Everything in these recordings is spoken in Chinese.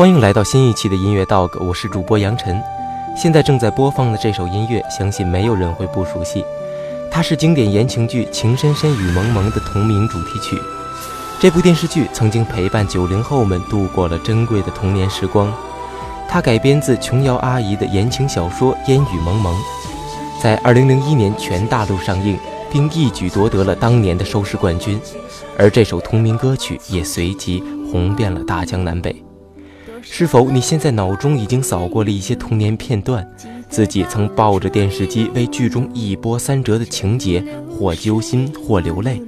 欢迎来到新一期的音乐 dog，我是主播杨晨。现在正在播放的这首音乐，相信没有人会不熟悉，它是经典言情剧《情深深雨蒙蒙》的同名主题曲。这部电视剧曾经陪伴九零后们度过了珍贵的童年时光。它改编自琼瑶阿姨的言情小说《烟雨蒙蒙》，在二零零一年全大陆上映，并一举夺得了当年的收视冠军。而这首同名歌曲也随即红遍了大江南北。是否你现在脑中已经扫过了一些童年片段？自己曾抱着电视机为剧中一波三折的情节或揪心或流泪？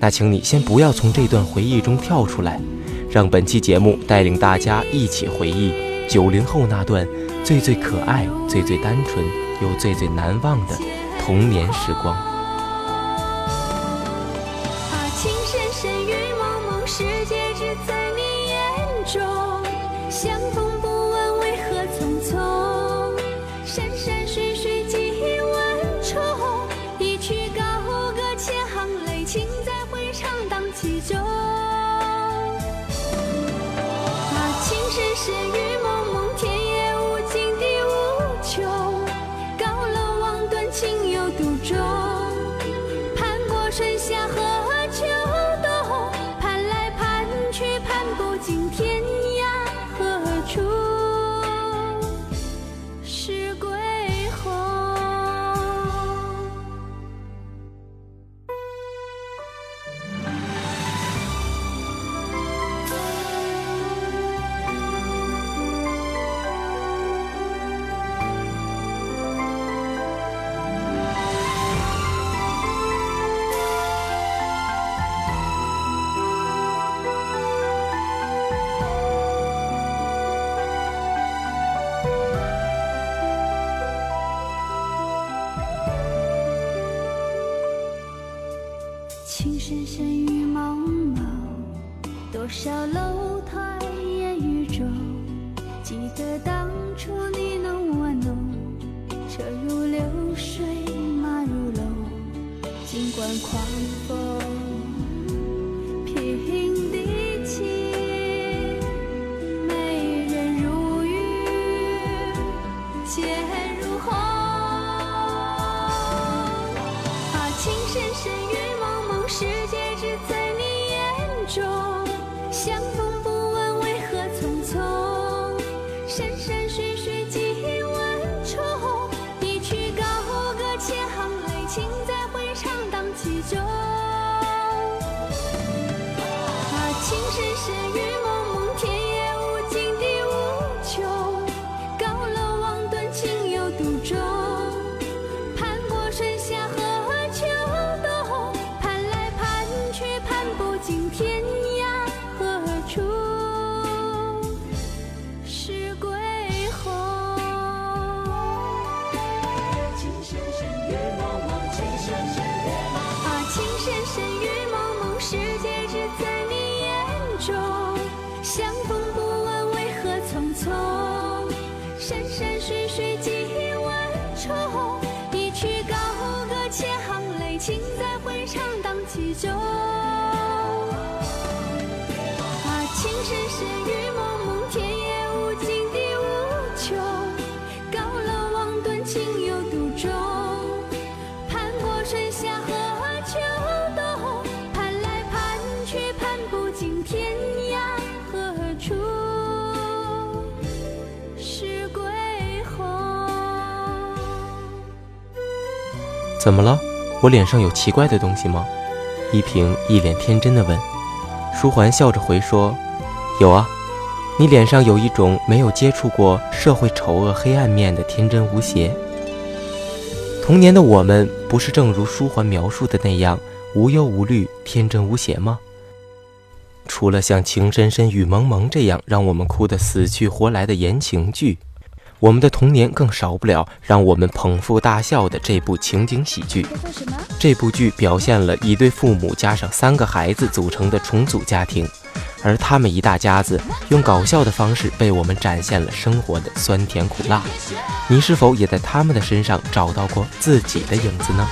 那请你先不要从这段回忆中跳出来，让本期节目带领大家一起回忆九零后那段最最可爱、最最单纯又最最难忘的童年时光。深深雨蒙蒙，多少楼台烟雨中。记得当初你侬我侬，车如流水马如龙。尽管狂风怎么了？我脸上有奇怪的东西吗？依萍一脸天真的问。舒缓笑着回说：“有啊，你脸上有一种没有接触过社会丑恶黑暗面的天真无邪。童年的我们不是正如舒缓描述的那样无忧无虑、天真无邪吗？除了像《情深深雨蒙蒙》这样让我们哭得死去活来的言情剧。”我们的童年更少不了让我们捧腹大笑的这部情景喜剧。这部剧表现了一对父母加上三个孩子组成的重组家庭，而他们一大家子用搞笑的方式为我们展现了生活的酸甜苦辣。你是否也在他们的身上找到过自己的影子呢？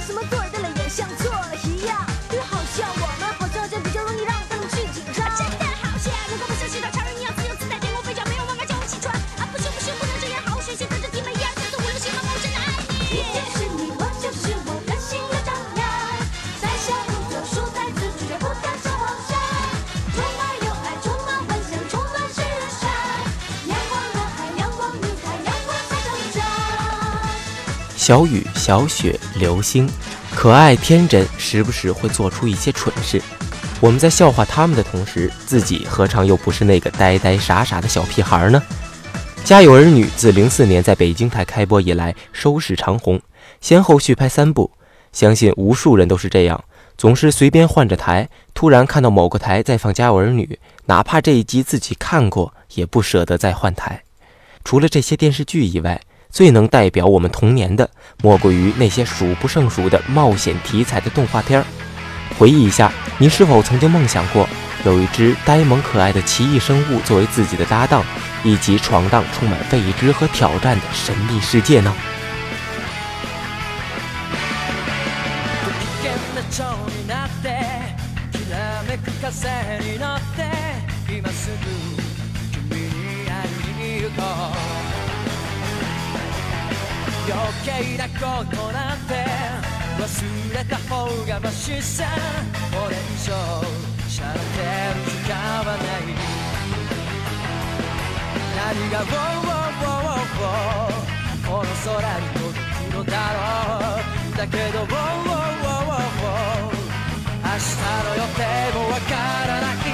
什么什么对的小雨、小雪、流星，可爱天真，时不时会做出一些蠢事。我们在笑话他们的同时，自己何尝又不是那个呆呆傻傻的小屁孩呢？《家有儿女》自零四年在北京台开播以来，收视长红，先后续拍三部。相信无数人都是这样，总是随便换着台，突然看到某个台在放《家有儿女》，哪怕这一集自己看过，也不舍得再换台。除了这些电视剧以外，最能代表我们童年的，莫过于那些数不胜数的冒险题材的动画片儿。回忆一下，你是否曾经梦想过有一只呆萌可爱的奇异生物作为自己的搭档，一起闯荡充满未知和挑战的神秘世界呢？危険な蝶になってきらめく風に乗って今すぐ君に会いに行こう 余計なことなんて忘れた方がマシさ。これ以上しゃれてる時間はない。何が「ウォーウォーウォーウォーこの空に届くのだろうだけど「ウォーウォーウォーウォーウォー明日の予定もわからない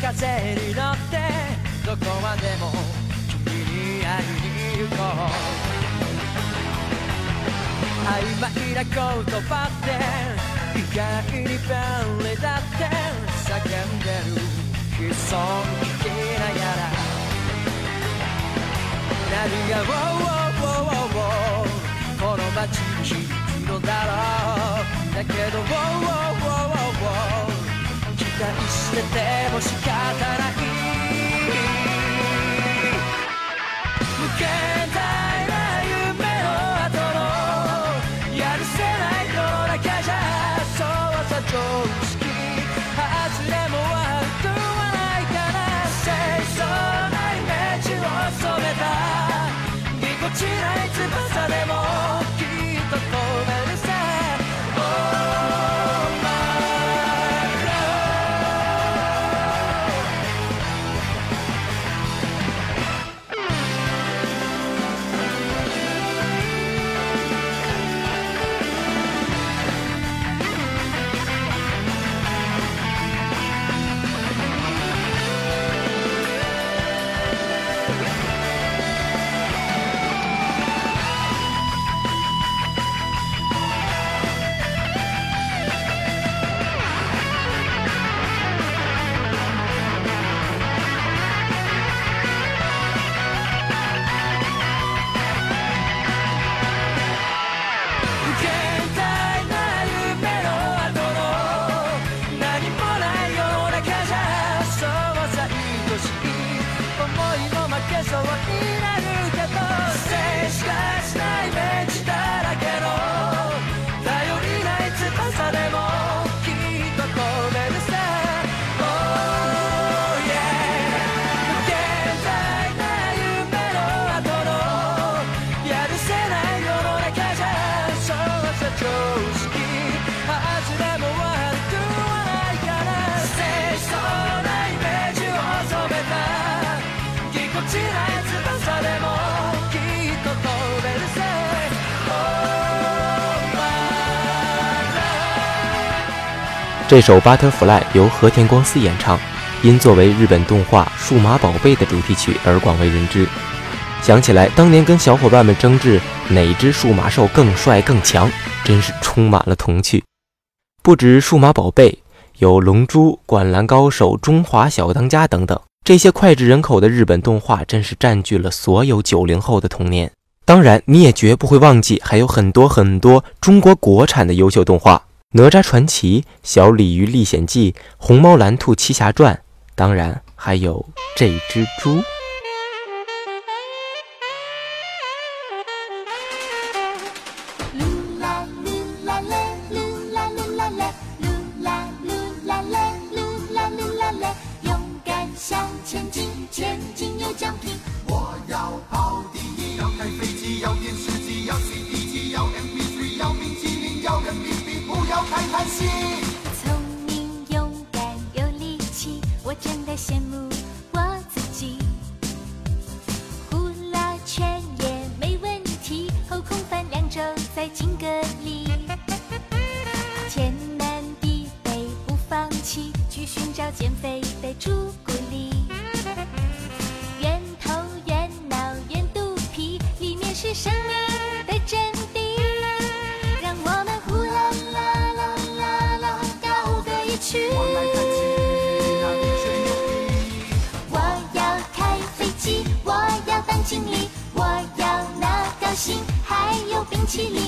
風に乗ってどこまでも君に会いに行こう。曖昧な言葉って意外に便利だって叫んでる。悲壮聞きながら。何が「ウォーウォーウォーウォー。ウォー」この街に響くのだろう。だけど「ウォーウォーウォーウォー」待してても仕方ない無限大な夢の後のやるせない世の中じゃそうはさ常識外れもあるとはないから清楚なイメージを染めた。ぎこちない翼でも。这首《Butterfly》由和田光司演唱，因作为日本动画《数码宝贝》的主题曲而广为人知。想起来当年跟小伙伴们争执哪只数码兽更帅更强，真是充满了童趣。不止《数码宝贝》，有《龙珠》《灌篮高手》《中华小当家》等等，这些脍炙人口的日本动画，真是占据了所有九零后的童年。当然，你也绝不会忘记，还有很多很多中国国产的优秀动画，《哪吒传奇》《小鲤鱼历险记》《虹猫蓝兔七侠传》，当然还有这只猪。真的羡慕。有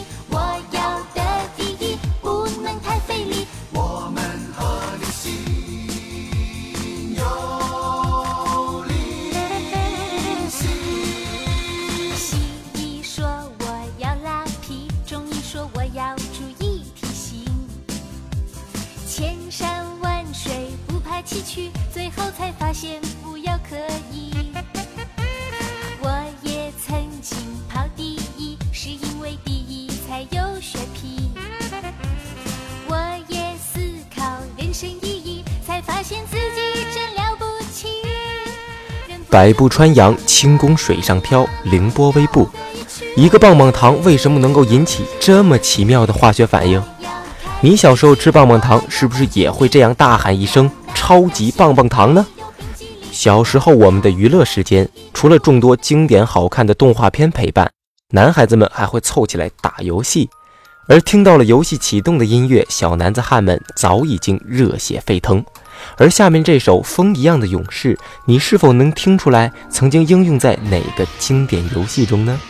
百步穿杨，轻功水上漂，凌波微步。一个棒棒糖为什么能够引起这么奇妙的化学反应？你小时候吃棒棒糖，是不是也会这样大喊一声“超级棒棒糖”呢？小时候我们的娱乐时间，除了众多经典好看的动画片陪伴，男孩子们还会凑起来打游戏。而听到了游戏启动的音乐，小男子汉们早已经热血沸腾。而下面这首《风一样的勇士》，你是否能听出来曾经应用在哪个经典游戏中呢？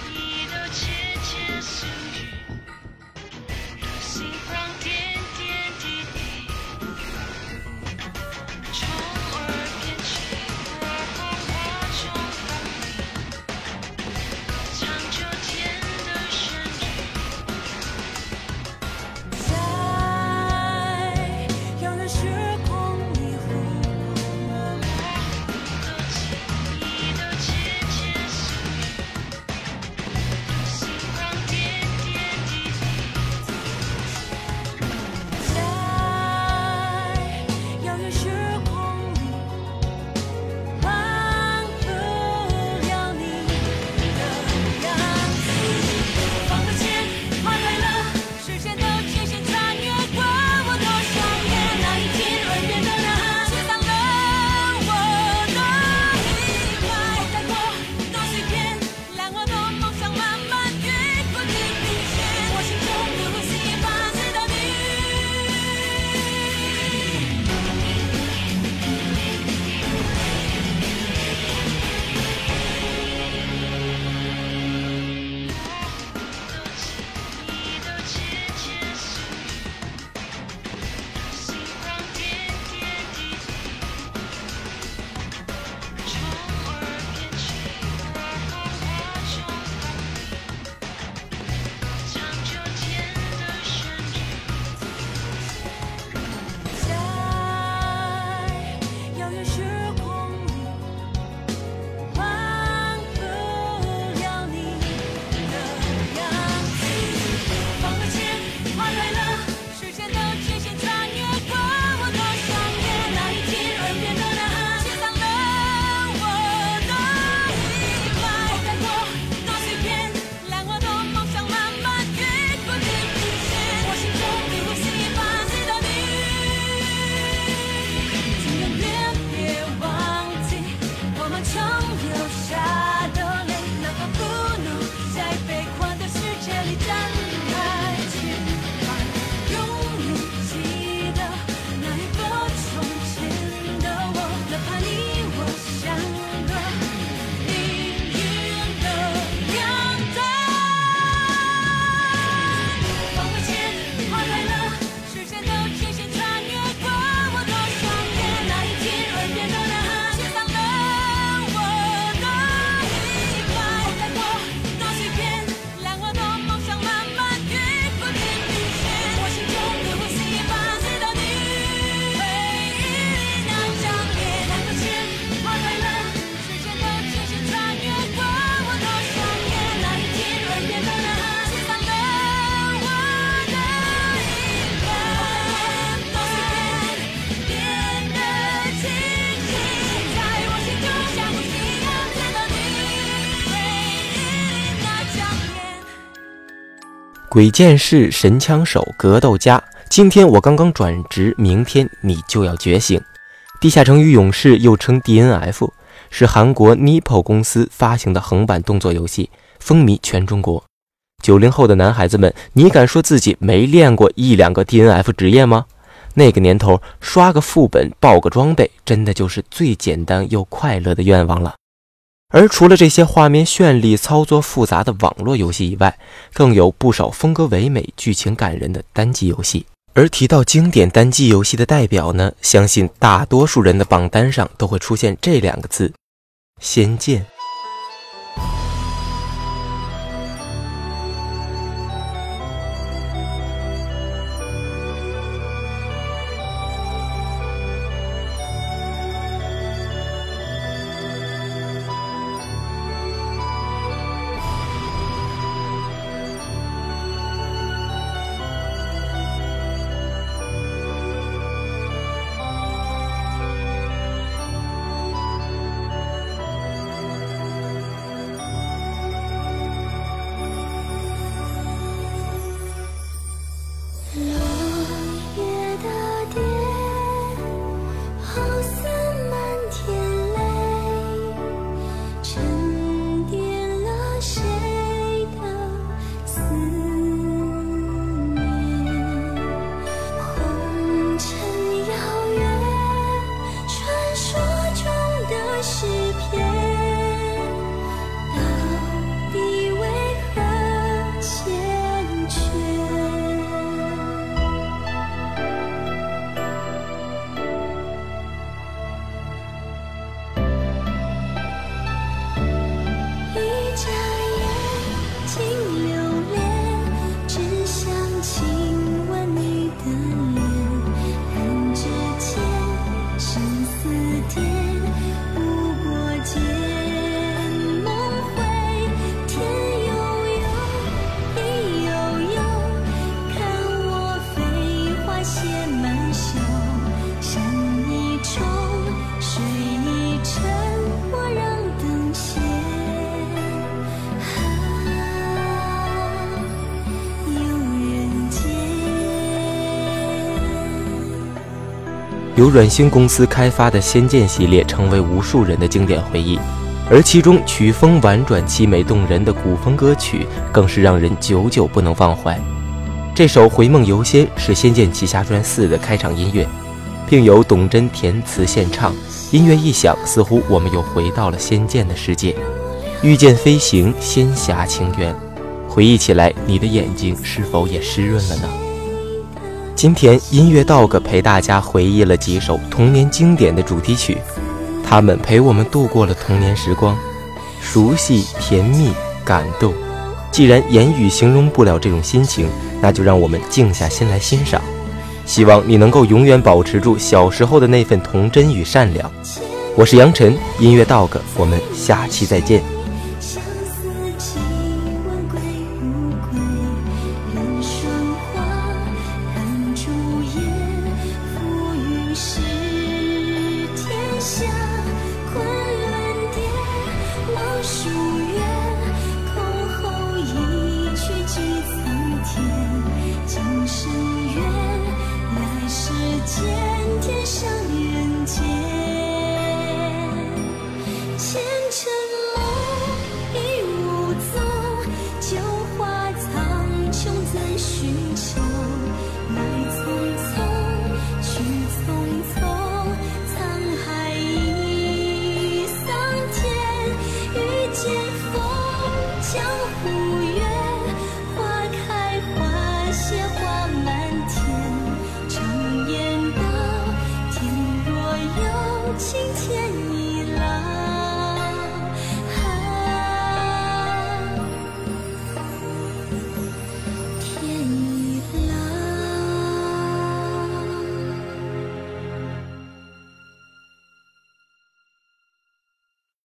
鬼剑士、神枪手、格斗家。今天我刚刚转职，明天你就要觉醒。地下城与勇士又称 DNF，是韩国 Nippo 公司发行的横版动作游戏，风靡全中国。九零后的男孩子们，你敢说自己没练过一两个 DNF 职业吗？那个年头，刷个副本、爆个装备，真的就是最简单又快乐的愿望了。而除了这些画面绚丽、操作复杂的网络游戏以外，更有不少风格唯美、剧情感人的单机游戏。而提到经典单机游戏的代表呢，相信大多数人的榜单上都会出现这两个字：《仙剑》。由软星公司开发的《仙剑》系列成为无数人的经典回忆，而其中曲风婉转、凄美动人的古风歌曲更是让人久久不能忘怀。这首《回梦游仙》是《仙剑奇侠传四》的开场音乐，并由董贞填词献唱。音乐一响，似乎我们又回到了仙剑的世界，御剑飞行，仙侠情缘。回忆起来，你的眼睛是否也湿润了呢？今天音乐 dog 陪大家回忆了几首童年经典的主题曲，他们陪我们度过了童年时光，熟悉、甜蜜、感动。既然言语形容不了这种心情，那就让我们静下心来欣赏。希望你能够永远保持住小时候的那份童真与善良。我是杨晨，音乐 dog，我们下期再见。